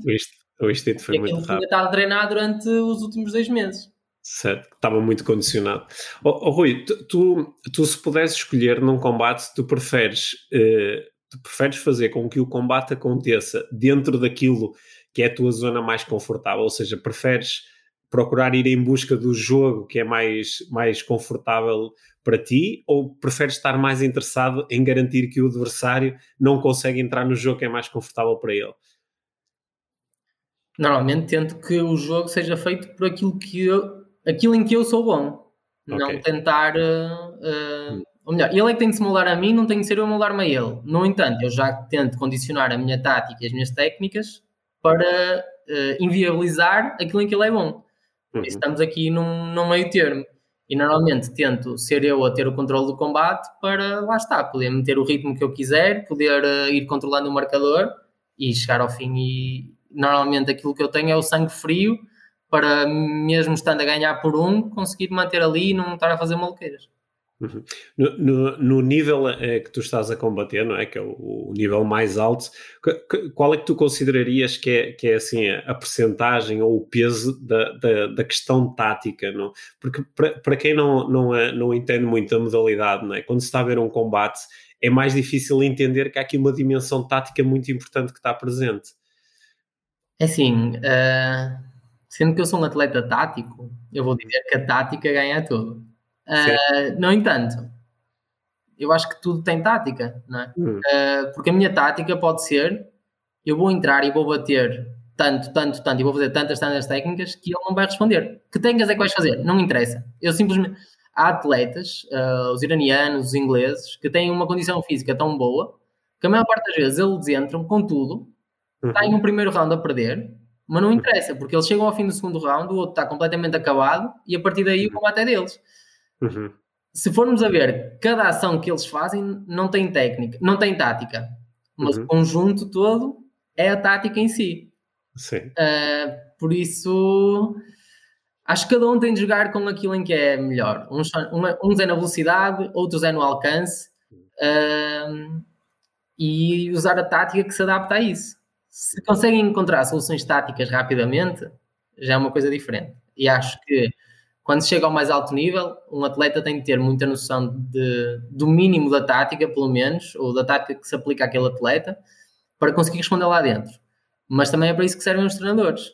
o instinto foi muito rápido. tinha estado a treinar durante os últimos dois meses. Certo, estava muito condicionado. Oh, oh Rui, tu, tu, tu, se pudesses escolher num combate, tu preferes, uh, tu preferes fazer com que o combate aconteça dentro daquilo que é a tua zona mais confortável, ou seja, preferes procurar ir em busca do jogo que é mais, mais confortável para ti ou preferes estar mais interessado em garantir que o adversário não consegue entrar no jogo que é mais confortável para ele? Normalmente tento que o jogo seja feito por aquilo, que eu, aquilo em que eu sou bom. Okay. Não tentar. Uh, uh, ou melhor, ele é que tem de se moldar a mim, não tem de ser eu a moldar-me a ele. No entanto, eu já tento condicionar a minha tática e as minhas técnicas para uh, inviabilizar aquilo em que ele é bom. Uhum. Estamos aqui num, num meio termo. E normalmente tento ser eu a ter o controle do combate para, lá está, poder meter o ritmo que eu quiser, poder uh, ir controlando o marcador e chegar ao fim. E normalmente aquilo que eu tenho é o sangue frio para, mesmo estando a ganhar por um, conseguir manter ali e não estar a fazer maluqueiras. Uhum. No, no, no, nível que tu estás a combater, não é? Que é o, o, nível mais alto, qual é que tu considerarias que é, que é assim a, a percentagem ou o peso da, da, da questão tática, não? Porque para quem não, não, é, não entende muito a modalidade, não é? Quando se está a ver um combate, é mais difícil entender que há aqui uma dimensão tática muito importante que está presente. É assim, uh, sendo que eu sou um atleta tático, eu vou dizer que a tática ganha tudo. Uh, no entanto, eu acho que tudo tem tática, não é? Hum. Uh, porque a minha tática pode ser: eu vou entrar e vou bater tanto, tanto, tanto, e vou fazer tantas, tantas técnicas que ele não vai responder. Que técnicas é que vais fazer? Não interessa. Eu simplesmente. Há atletas, uh, os iranianos, os ingleses, que têm uma condição física tão boa que a maior parte das vezes eles entram com tudo, uhum. têm um primeiro round a perder, mas não interessa, porque eles chegam ao fim do segundo round, o outro está completamente acabado e a partir daí o combate é deles. Uhum. Se formos a ver, cada ação que eles fazem não tem técnica, não tem tática, mas uhum. o conjunto todo é a tática em si. Sim. Uh, por isso, acho que cada um tem de jogar com aquilo em que é melhor. Uns, uns é na velocidade, outros é no alcance. Uh, e usar a tática que se adapta a isso. Se conseguem encontrar soluções táticas rapidamente, já é uma coisa diferente. E acho que quando chega ao mais alto nível, um atleta tem de ter muita noção de, do mínimo da tática, pelo menos, ou da tática que se aplica àquele atleta, para conseguir responder lá dentro. Mas também é para isso que servem os treinadores.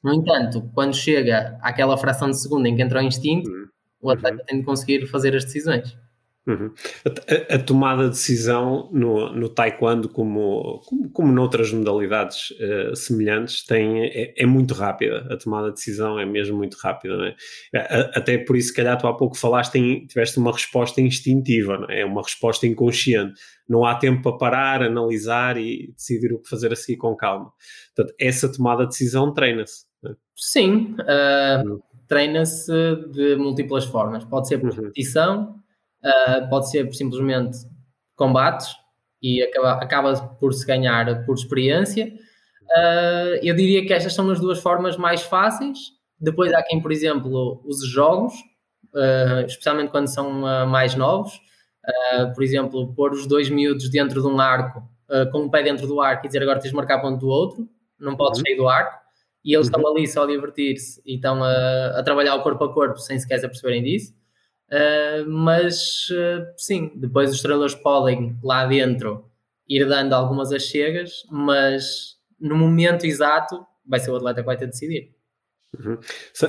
No entanto, quando chega àquela fração de segundo em que entra o instinto, uhum. o atleta uhum. tem de conseguir fazer as decisões. Uhum. A, a, tomada de decisão no, no taekwondo, como, como, como noutras modalidades uh, semelhantes, tem, é, é, muito rápida. A tomada de decisão é mesmo muito rápida. Não é? Até por isso, se calhar, tu há pouco falaste, em, tiveste uma resposta instintiva, não é? é uma resposta inconsciente. Não há tempo para parar, analisar e decidir o que fazer a seguir com calma. Portanto, essa tomada de decisão treina-se. É? Sim, uh, uhum. treina-se de múltiplas formas. Pode ser por uhum. Uh, pode ser simplesmente combates e acaba, acaba por se ganhar por experiência. Uh, eu diria que estas são as duas formas mais fáceis. Depois há quem, por exemplo, use jogos, uh, especialmente quando são mais novos. por exemplo, pôr os dois miúdos dentro de um arco, com um pé dentro do arco e dizer agora tens de marcar ponto do outro, não podes uhum. sair do arco. E eles uhum. estão ali só a divertir-se e estão a, a, trabalhar o corpo a corpo sem sequer se aperceberem disso. Uh, mas uh, sim, depois os treinadores podem lá dentro ir dando algumas achegas, mas no momento exato vai ser o atleta que vai ter de decidir. Uhum.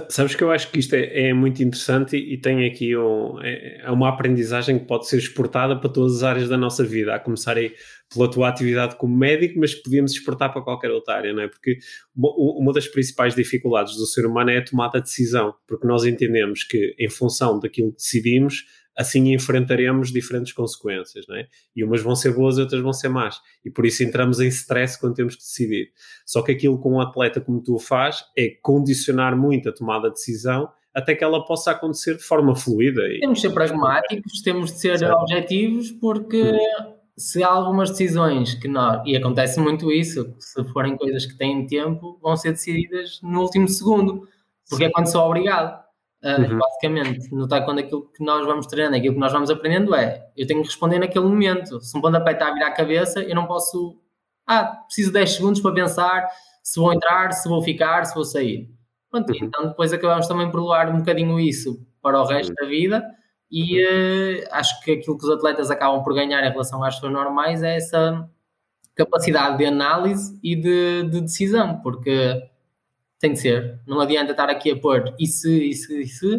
Sabes que eu acho que isto é, é muito interessante e, e tem aqui um, é, é, uma aprendizagem que pode ser exportada para todas as áreas da nossa vida, a começar aí pela tua atividade como médico, mas podíamos exportar para qualquer outra área, não é? Porque uma das principais dificuldades do ser humano é a tomada de decisão, porque nós entendemos que em função daquilo que decidimos, assim enfrentaremos diferentes consequências, não é? E umas vão ser boas e outras vão ser más. E por isso entramos em stress quando temos que decidir. Só que aquilo que um atleta como tu faz é condicionar muito a tomada de decisão até que ela possa acontecer de forma fluida. Temos de ser pragmáticos, temos de ser objetivos, porque hum. se há algumas decisões que nós, e acontece muito isso, se forem coisas que têm tempo, vão ser decididas no último segundo, porque Sim. é quando sou obrigado. Uh, uhum. Basicamente, no quando aquilo que nós vamos treinando, aquilo que nós vamos aprendendo é eu tenho que responder naquele momento. Se um pontapé está a virar a cabeça, eu não posso. Ah, preciso de 10 segundos para pensar se vou entrar, se vou ficar, se vou sair. Pronto, uhum. então depois acabamos também por levar um bocadinho isso para o resto uhum. da vida e uh, acho que aquilo que os atletas acabam por ganhar em relação às pessoas normais é essa capacidade de análise e de, de decisão, porque tem de ser. Não adianta estar aqui a pôr e se, e se, e se.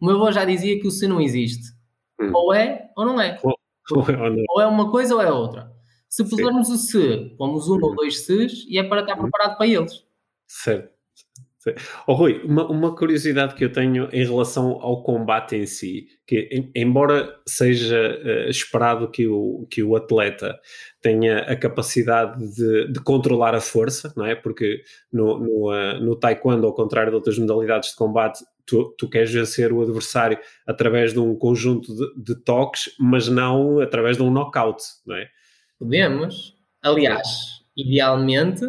O meu avô já dizia que o se não existe. Hum. Ou é ou não é. Ou, ou, ou, é uma coisa ou é outra. Se pusermos Sim. o se, pomos um hum. ou dois se's e é para estar hum. preparado para eles. Certo. Oh, Rui, uma, uma, curiosidade que eu tenho em relação ao combate em si, que em, embora seja uh, esperado que o, que o atleta tenha a capacidade de, de controlar a força, não é? Porque no, no, uh, no taekwondo, ao contrário de outras modalidades de combate, tu, tu queres vencer o adversário através de um conjunto de, de, toques, mas não através de um knockout, não é? Podemos. Aliás, idealmente,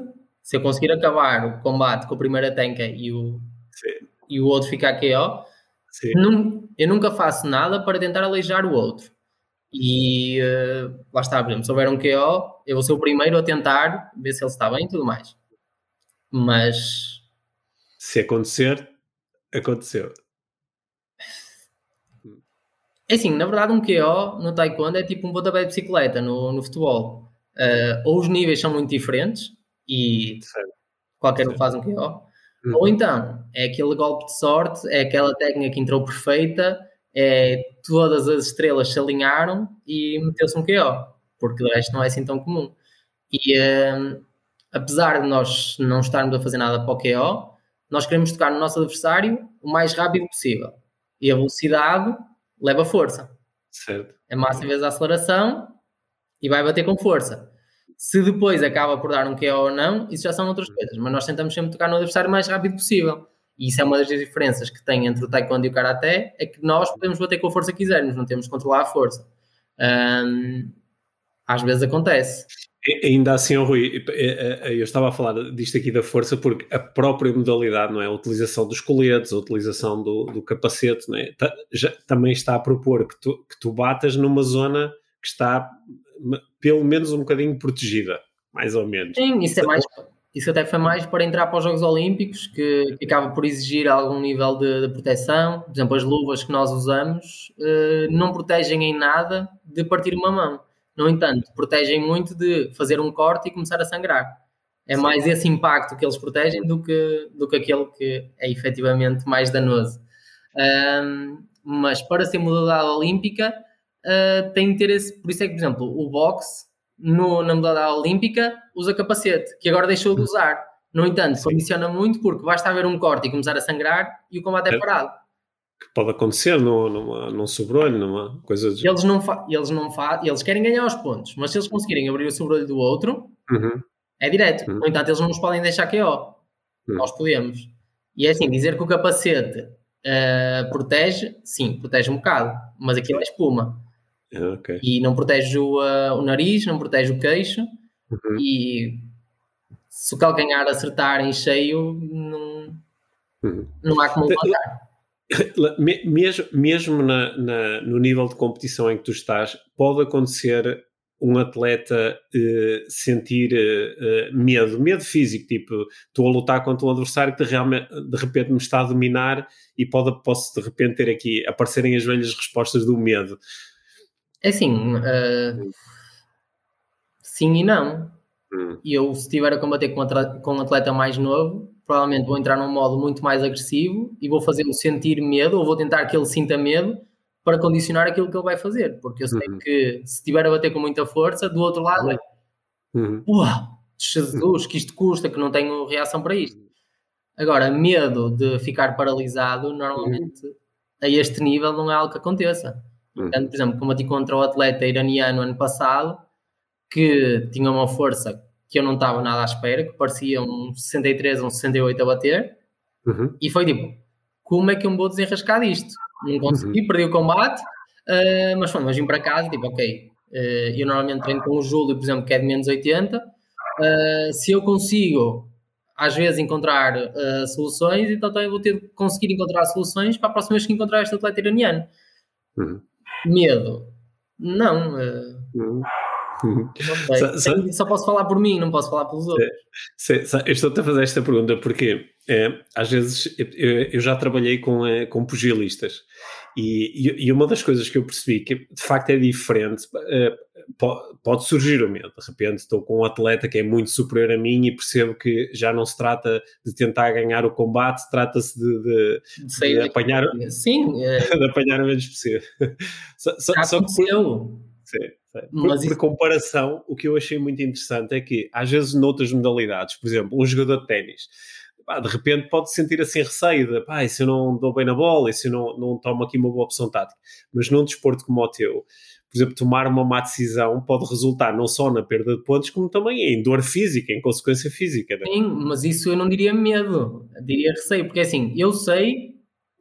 se eu conseguir acabar o combate com a primeira tanca e o, e o outro ficar KO, num, eu nunca faço nada para tentar aleijar o outro. E uh, lá está, por exemplo, se houver um KO, eu vou ser o primeiro a tentar ver se ele está bem e tudo mais. Mas. Se acontecer, aconteceu. É assim, na verdade, um KO no Taekwondo é tipo um pontapé de bicicleta no, no futebol. Uh, ou os níveis são muito diferentes e certo. qualquer um faz um KO, uhum. ou então é aquele golpe de sorte, é aquela técnica que entrou perfeita, é todas as estrelas se alinharam e meteu-se um KO, porque o resto não é assim tão comum. E uh, apesar de nós não estarmos a fazer nada para o KO, nós queremos tocar no nosso adversário o mais rápido possível. E a velocidade leva força. Certo. É massa vezes a aceleração e vai bater com força. Se depois acaba por dar um KO ou não, isso já são outras coisas. Mas nós tentamos sempre tocar no adversário o mais rápido possível. E isso é uma das diferenças que tem entre o Taekwondo e o Karaté, é que nós podemos bater com a força que quisermos, não temos que controlar a força. às vezes acontece. Ainda assim, Rui, eu estava a falar disto aqui da força porque a própria modalidade, não é? A utilização dos coletes, a utilização do, do capacete, não é? Já, também está a propor que tu, que tu batas numa zona que está pelo menos um bocadinho protegida, mais ou menos. Sim, isso é mais. Isso até foi mais para entrar para os Jogos Olímpicos, que, que acaba por exigir algum nível de, de, proteção. Por exemplo, as luvas que nós usamos eh, não protegem em nada de partir uma mão. No entanto, protegem muito de fazer um corte e começar a sangrar. É Sim. mais esse impacto que eles protegem do que, do que aquele que é efetivamente mais danoso. Um, mas para ser modalidade olímpica, uh, tem de ter esse. Por isso é que, por exemplo, o boxe no, na modalidade olímpica usa capacete, que agora deixou de usar. No entanto, Sim. condiciona muito porque basta haver um corte e começar a sangrar e o combate é, é parado. Que pode acontecer numa, numa, num sobrolho, numa coisa. Eles não, eles não eles querem ganhar os pontos, mas se eles conseguirem abrir o sobrolho do outro, uhum. é direto. Uhum. No entanto, eles não nos podem deixar KO. Uhum. Nós podemos. E é assim, dizer que o capacete uh, protege, sim, protege um bocado, mas aquilo é espuma. Ah, okay. E não protege o, uh, o, nariz, não protege o queixo. Uhum. E se o calcanhar acertar em cheio, não, uhum. não há como levantar. Mesmo, mesmo na, na, no nível de competição em que tu estás, pode acontecer um atleta uh, sentir uh, uh, medo, medo físico, tipo, estou a lutar contra um adversário que de, realmente, de repente me está a dominar e pode, posso de repente ter aqui, aparecerem as velhas respostas do medo. É assim, uh, sim e não. Hum. Eu, se estiver a combater com, com um atleta mais novo, provavelmente vou entrar num modo muito mais agressivo e vou fazê-lo sentir medo, ou vou tentar que ele sinta medo para condicionar aquilo que ele vai fazer. Porque eu sei uhum. que se estiver a bater com muita força, do outro lado é uhum. Jesus, que isto custa, que não tenho reação para isto. Agora, medo de ficar paralisado, normalmente uhum. a este nível não é algo que aconteça. Portanto, por exemplo, combati contra o atleta iraniano ano passado, que tinha uma força que eu não estava nada à espera, que parecia um 63, um 68 a bater, uhum. e foi tipo, como é que eu me vou desenrascar disto? Não consegui, uhum. perdi o combate, uh, mas foi, mas vim para casa, tipo, ok, uh, eu normalmente treino com o Júlio, por exemplo, que é de menos 80, uh, ah, se eu consigo, às vezes, encontrar soluções, então eu vou ter de conseguir encontrar soluções para a próxima vez que encontrar este atleta iraniano. Uhum. Medo? Não. Uh. Não só, só, posso falar por mim, não posso falar pelos outros. eu estou-te a fazer esta pergunta porque é, às vezes eu, eu, já trabalhei com, é, com pugilistas e, e, uma das coisas que eu percebi que de facto é diferente é, pode surgir o medo. De repente estou com um atleta que é muito superior a mim e percebo que já não se trata de tentar ganhar o combate, trata-se de, de, de, de apanhar, sim, é... de apanhar o menos possível. Só, só, só que por, sim, por, por, comparação, o que eu achei muito interessante é que às vezes noutras modalidades, por exemplo, um jogador de ténis de repente pode sentir assim receio de pá, se eu não dou bem na bola, e se eu não, não tomo aqui uma boa opção tática. Mas num desporto como o teu, por exemplo, tomar uma má decisão pode resultar não só na perda de pontos, como também em dor física, em consequência física. Né? Sim, mas isso eu não diria medo, diria receio, porque assim, eu sei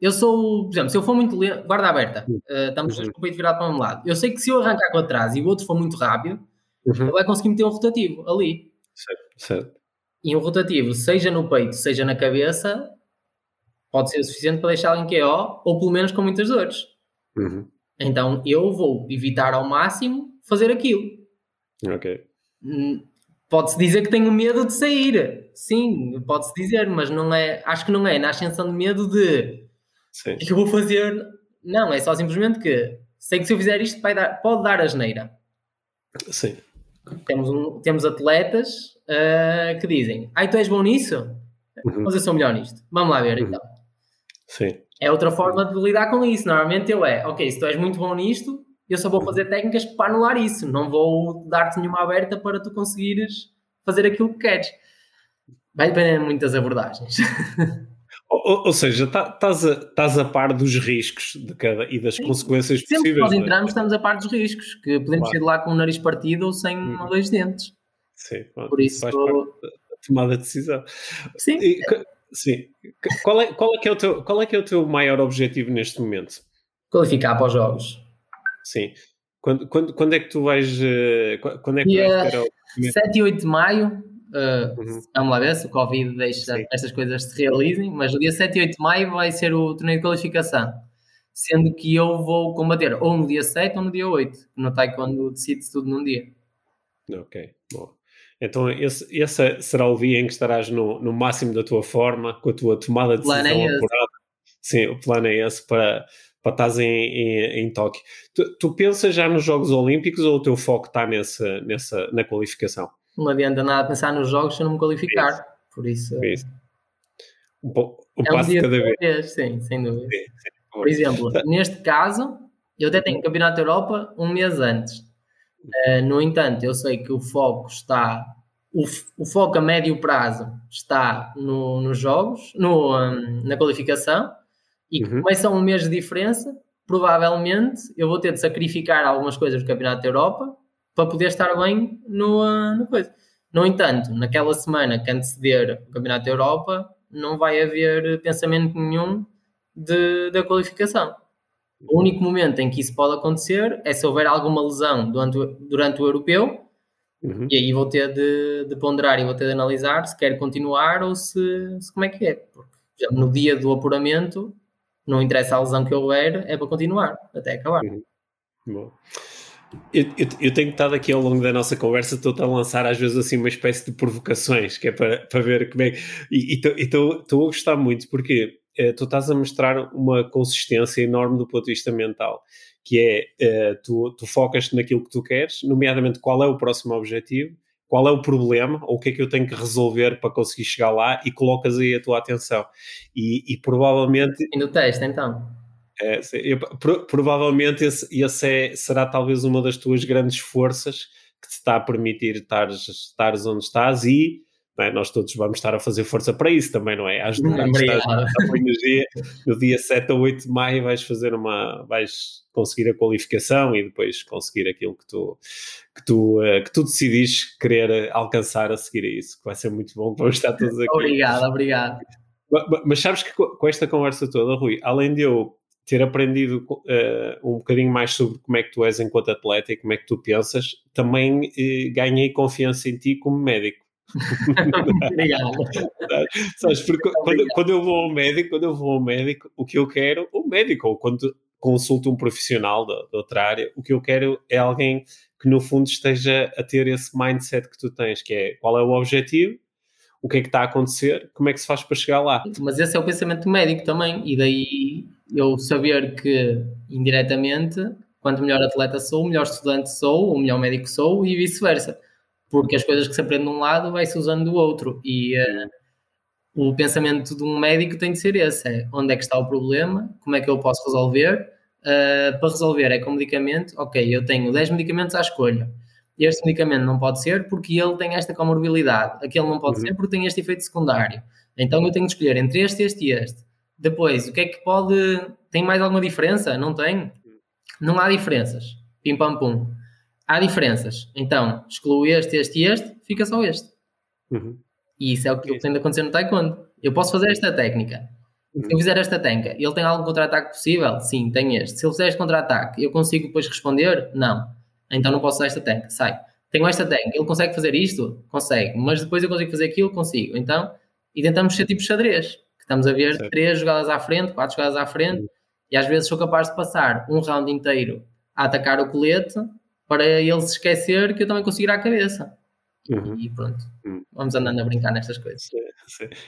eu sou, por exemplo, se eu for muito lento, guarda aberta, uh, estamos uhum. com o peito virado para um lado. Eu sei que se eu arrancar com atrás e o outro for muito rápido, uhum. ele vai conseguir meter um rotativo ali. Certo, certo. E um rotativo, seja no peito, seja na cabeça, pode ser o suficiente para deixar em KO, ou pelo menos com muitas dores. Uhum. Então eu vou evitar ao máximo fazer aquilo. Ok. Hum, pode-se dizer que tenho medo de sair. Sim, pode-se dizer, mas não é, acho que não é na ascensão de medo de Sim. O que eu vou fazer? Não, é só simplesmente que sei que se eu fizer isto vai dar, pode dar asneira. Sim. Temos, um, temos atletas uh, que dizem: Ai, tu és bom nisso? Uhum. Mas eu sou melhor nisto. Vamos lá ver uhum. então. Sim. É outra forma de lidar com isso. Normalmente eu é: Ok, se tu és muito bom nisto, eu só vou fazer técnicas para anular isso. Não vou dar-te nenhuma aberta para tu conseguires fazer aquilo que queres. Vai depender de muitas abordagens. Ou, ou seja, estás a, a par dos riscos de cada, e das Sim. consequências Sempre possíveis. Sempre que nós é? entramos, estamos a par dos riscos, que podemos claro. sair lá com o nariz partido ou sem um ou dois dentes. Sim, por isso faz tomada de decisão. Sim. E, sim. Qual, é, qual, é que é o teu, qual é que é o teu maior objetivo neste momento? Qualificar para os jogos. Sim. Quando, quando, quando é que tu vais. Eh, quando é que yeah. vais ter o... 7 e 8 de maio Uh, uhum. Vamos lá ver se o Covid deixa Sim. estas coisas se realizem, mas o dia 7 e 8 de maio vai ser o torneio de qualificação, sendo que eu vou combater ou no dia 7 ou no dia 8, no Taekwondo decide-se tudo num dia. Ok, bom. Então esse, esse será o dia em que estarás no, no máximo da tua forma, com a tua tomada de decisão é apurada. Sim, o plano é esse para, para estás em, em, em Tóquio. Tu, tu pensas já nos Jogos Olímpicos ou o teu foco está nessa, nessa, na qualificação? Não adianta nada pensar nos jogos se eu não me qualificar. Isso. Por isso. isso. Um, um é um passo cada vez. vez. Sim, sem dúvida. Sim, sim. Por exemplo, neste caso, eu até tenho Campeonato da Europa um mês antes. Uh, no entanto, eu sei que o foco está. O, o foco a médio prazo está no, nos jogos, no, um, na qualificação, e uhum. como são um mês de diferença, provavelmente eu vou ter de sacrificar algumas coisas do Campeonato da Europa para poder estar bem no, ah, no coisa. No entanto, naquela semana que anteceder o Campeonato da Europa, não vai haver pensamento nenhum de, da qualificação. O único momento em que isso pode acontecer é se houver alguma lesão durante, durante o europeu, uhum. e aí vou ter de, de, ponderar e vou ter de analisar se quer continuar ou se, se como é que é. Porque no dia do apuramento, não interessa a lesão que houver, é para continuar até acabar. Uhum. Bom. Eu, eu, eu, tenho estado aqui ao longo da nossa conversa, estou a lançar às vezes assim uma espécie de provocações, que é para, para ver como é que. E estou a gostar muito, porque eh, tu estás a mostrar uma consistência enorme do ponto de vista mental, que é eh, tu, tu focas naquilo que tu queres, nomeadamente qual é o próximo objetivo, qual é o problema, ou o que é que eu tenho que resolver para conseguir chegar lá, e colocas aí a tua atenção. E, e provavelmente. E no teste, então? É, eu, pro, provavelmente esse, esse é, será talvez uma das tuas grandes forças que te está a permitir estares onde estás e é? nós todos vamos estar a fazer força para isso também, não é? Estás a energia, no dia 7 ou 8 de maio vais fazer uma, vais conseguir a qualificação e depois conseguir aquilo que tu, que tu, uh, que tu decidis querer alcançar a seguir a isso, que vai ser muito bom, vamos estar todos aqui. obrigado, obrigado. Mas, mas sabes que com esta conversa toda, Rui, além de eu ter aprendido uh, um bocadinho mais sobre como é que tu és enquanto atleta e como é que tu pensas, também uh, ganhei confiança em ti como médico. Obrigado. Sabes, porque quando, quando, eu vou ao médico, quando eu vou ao médico, o que eu quero, o médico, ou quando consulto um profissional da, da outra área, o que eu quero é alguém que no fundo esteja a ter esse mindset que tu tens, que é qual é o objetivo, o que é que está a acontecer, como é que se faz para chegar lá. Mas esse é o pensamento médico também, e daí eu saber que, indiretamente, quanto melhor atleta sou, melhor estudante sou, ou melhor médico sou, e vice-versa. Porque as coisas que se aprende de um lado vai-se usando do outro. E uh, o pensamento de um médico tem de ser esse: é onde é que está o problema, como é que eu posso resolver. Uh, para resolver é com medicamento, ok, eu tenho 10 medicamentos à escolha. Este medicamento não pode ser porque ele tem esta comorbilidade, aquele não pode uhum. ser porque tem este efeito secundário. Então eu tenho de escolher entre este, este e este. Depois, o que é que pode. Tem mais alguma diferença? Não tem? Não há diferenças. Pim pam pum. Há diferenças. Então, excluo este, este e este, fica só este. Uhum. E isso é o que tem de acontecer no Taekwondo. Eu posso fazer esta técnica. se eu fizer esta tanca, ele tem algum contra-ataque possível? Sim, tem este. Se ele fizer este contra-ataque, eu consigo depois responder? Não. Então não posso usar esta tanca, sai. Tenho esta tanca, ele consegue fazer isto? Consegue. Mas depois eu consigo fazer aquilo? Consigo. Então, e tentamos ser tipo xadrez. Estamos a ver certo. três jogadas à frente, quatro jogadas à frente, e às vezes sou capaz de passar um round inteiro a atacar o colete para ele se esquecer que eu também consigo ir à cabeça. Uhum. E pronto, uhum. vamos andando a brincar nestas coisas.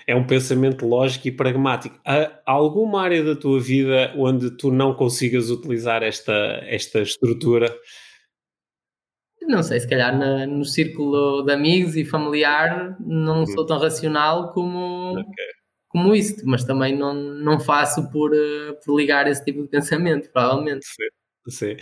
É um pensamento lógico e pragmático. Há alguma área da tua vida onde tu não consigas utilizar esta, esta estrutura? Não sei, se calhar na, no círculo de amigos e familiar não uhum. sou tão racional como, okay. Como isso, mas também não, não faço por, eh, por ligar esse tipo de pensamento, provavelmente. Sim. Sim,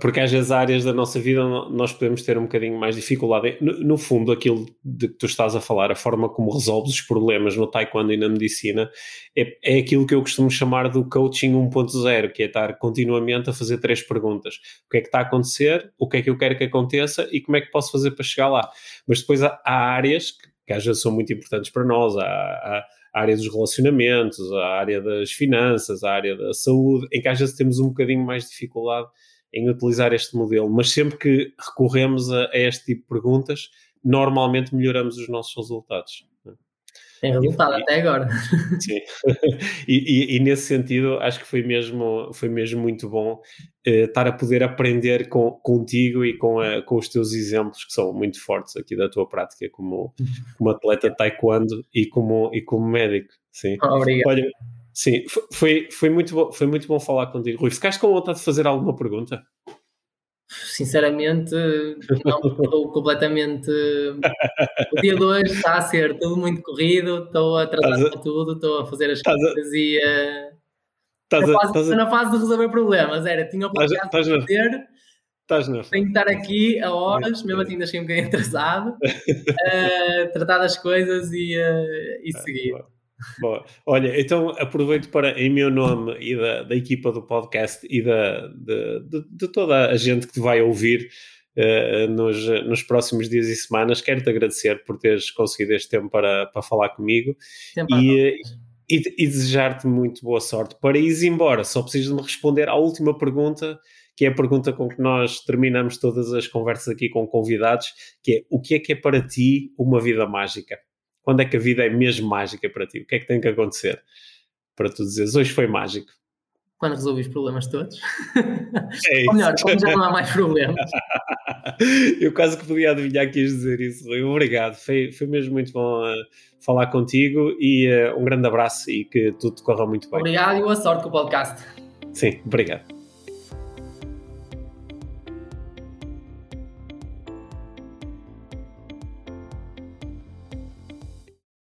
porque às vezes áreas da nossa vida nós podemos ter um bocadinho mais dificuldade. No, no, fundo, aquilo de que tu estás a falar, a forma como resolves os problemas no taekwondo e na medicina, é, é aquilo que eu costumo chamar do coaching 1.0, que é estar continuamente a fazer três perguntas. O que é que está a acontecer, o que é que eu quero que aconteça e como é que posso fazer para chegar lá. Mas depois há, há áreas que, que às vezes são muito importantes para nós, há, há a área dos relacionamentos, a área das finanças, a área da saúde, em que às vezes temos um bocadinho mais de dificuldade em utilizar este modelo, mas sempre que recorremos a, a este tipo de perguntas, normalmente melhoramos os nossos resultados. Tem resultado e, até agora. Sim. e, e, e, nesse sentido, acho que foi mesmo, foi mesmo muito bom eh, estar a poder aprender com, contigo e com, a, com os teus exemplos, que são muito fortes aqui da tua prática como, como atleta de taekwondo e como, e como médico. Sim. Obrigado. Olha, sim, foi, foi, muito bom, foi muito bom falar contigo. Rui, ficaste com vontade de fazer alguma pergunta? Sinceramente, não estou completamente. O dia de hoje está a ser tudo muito corrido, estou a tratar a... tudo, estou a fazer as coisas e. Uh... Estás na, fase, a... na fase de resolver problemas, era, tinha o planeado a fazer. Estás Tenho que estar aqui a horas, mesmo assim ainda cheguei um bocadinho atrasado, uh, tratar das coisas e, uh, e seguir. Boa. Olha, então aproveito para, em meu nome e da, da equipa do podcast e da, de, de, de toda a gente que te vai ouvir uh, nos, nos próximos dias e semanas, quero-te agradecer por teres conseguido este tempo para, para falar comigo e, eh, e, e desejar-te muito boa sorte. Para ir embora, só precisas me responder à última pergunta, que é a pergunta com que nós terminamos todas as conversas aqui com convidados, que é o que é que é para ti uma vida mágica? Quando é que a vida é mesmo mágica para ti? O que é que tem que acontecer para tu dizeres hoje foi mágico? Quando resolvi os problemas todos. É Ou melhor, quando já não há mais problemas. Eu quase que podia adivinhar que ias dizer isso, Rui. Obrigado. Foi, foi mesmo muito bom uh, falar contigo e uh, um grande abraço e que tudo corra muito bem. Obrigado e boa sorte com o podcast. Sim, obrigado.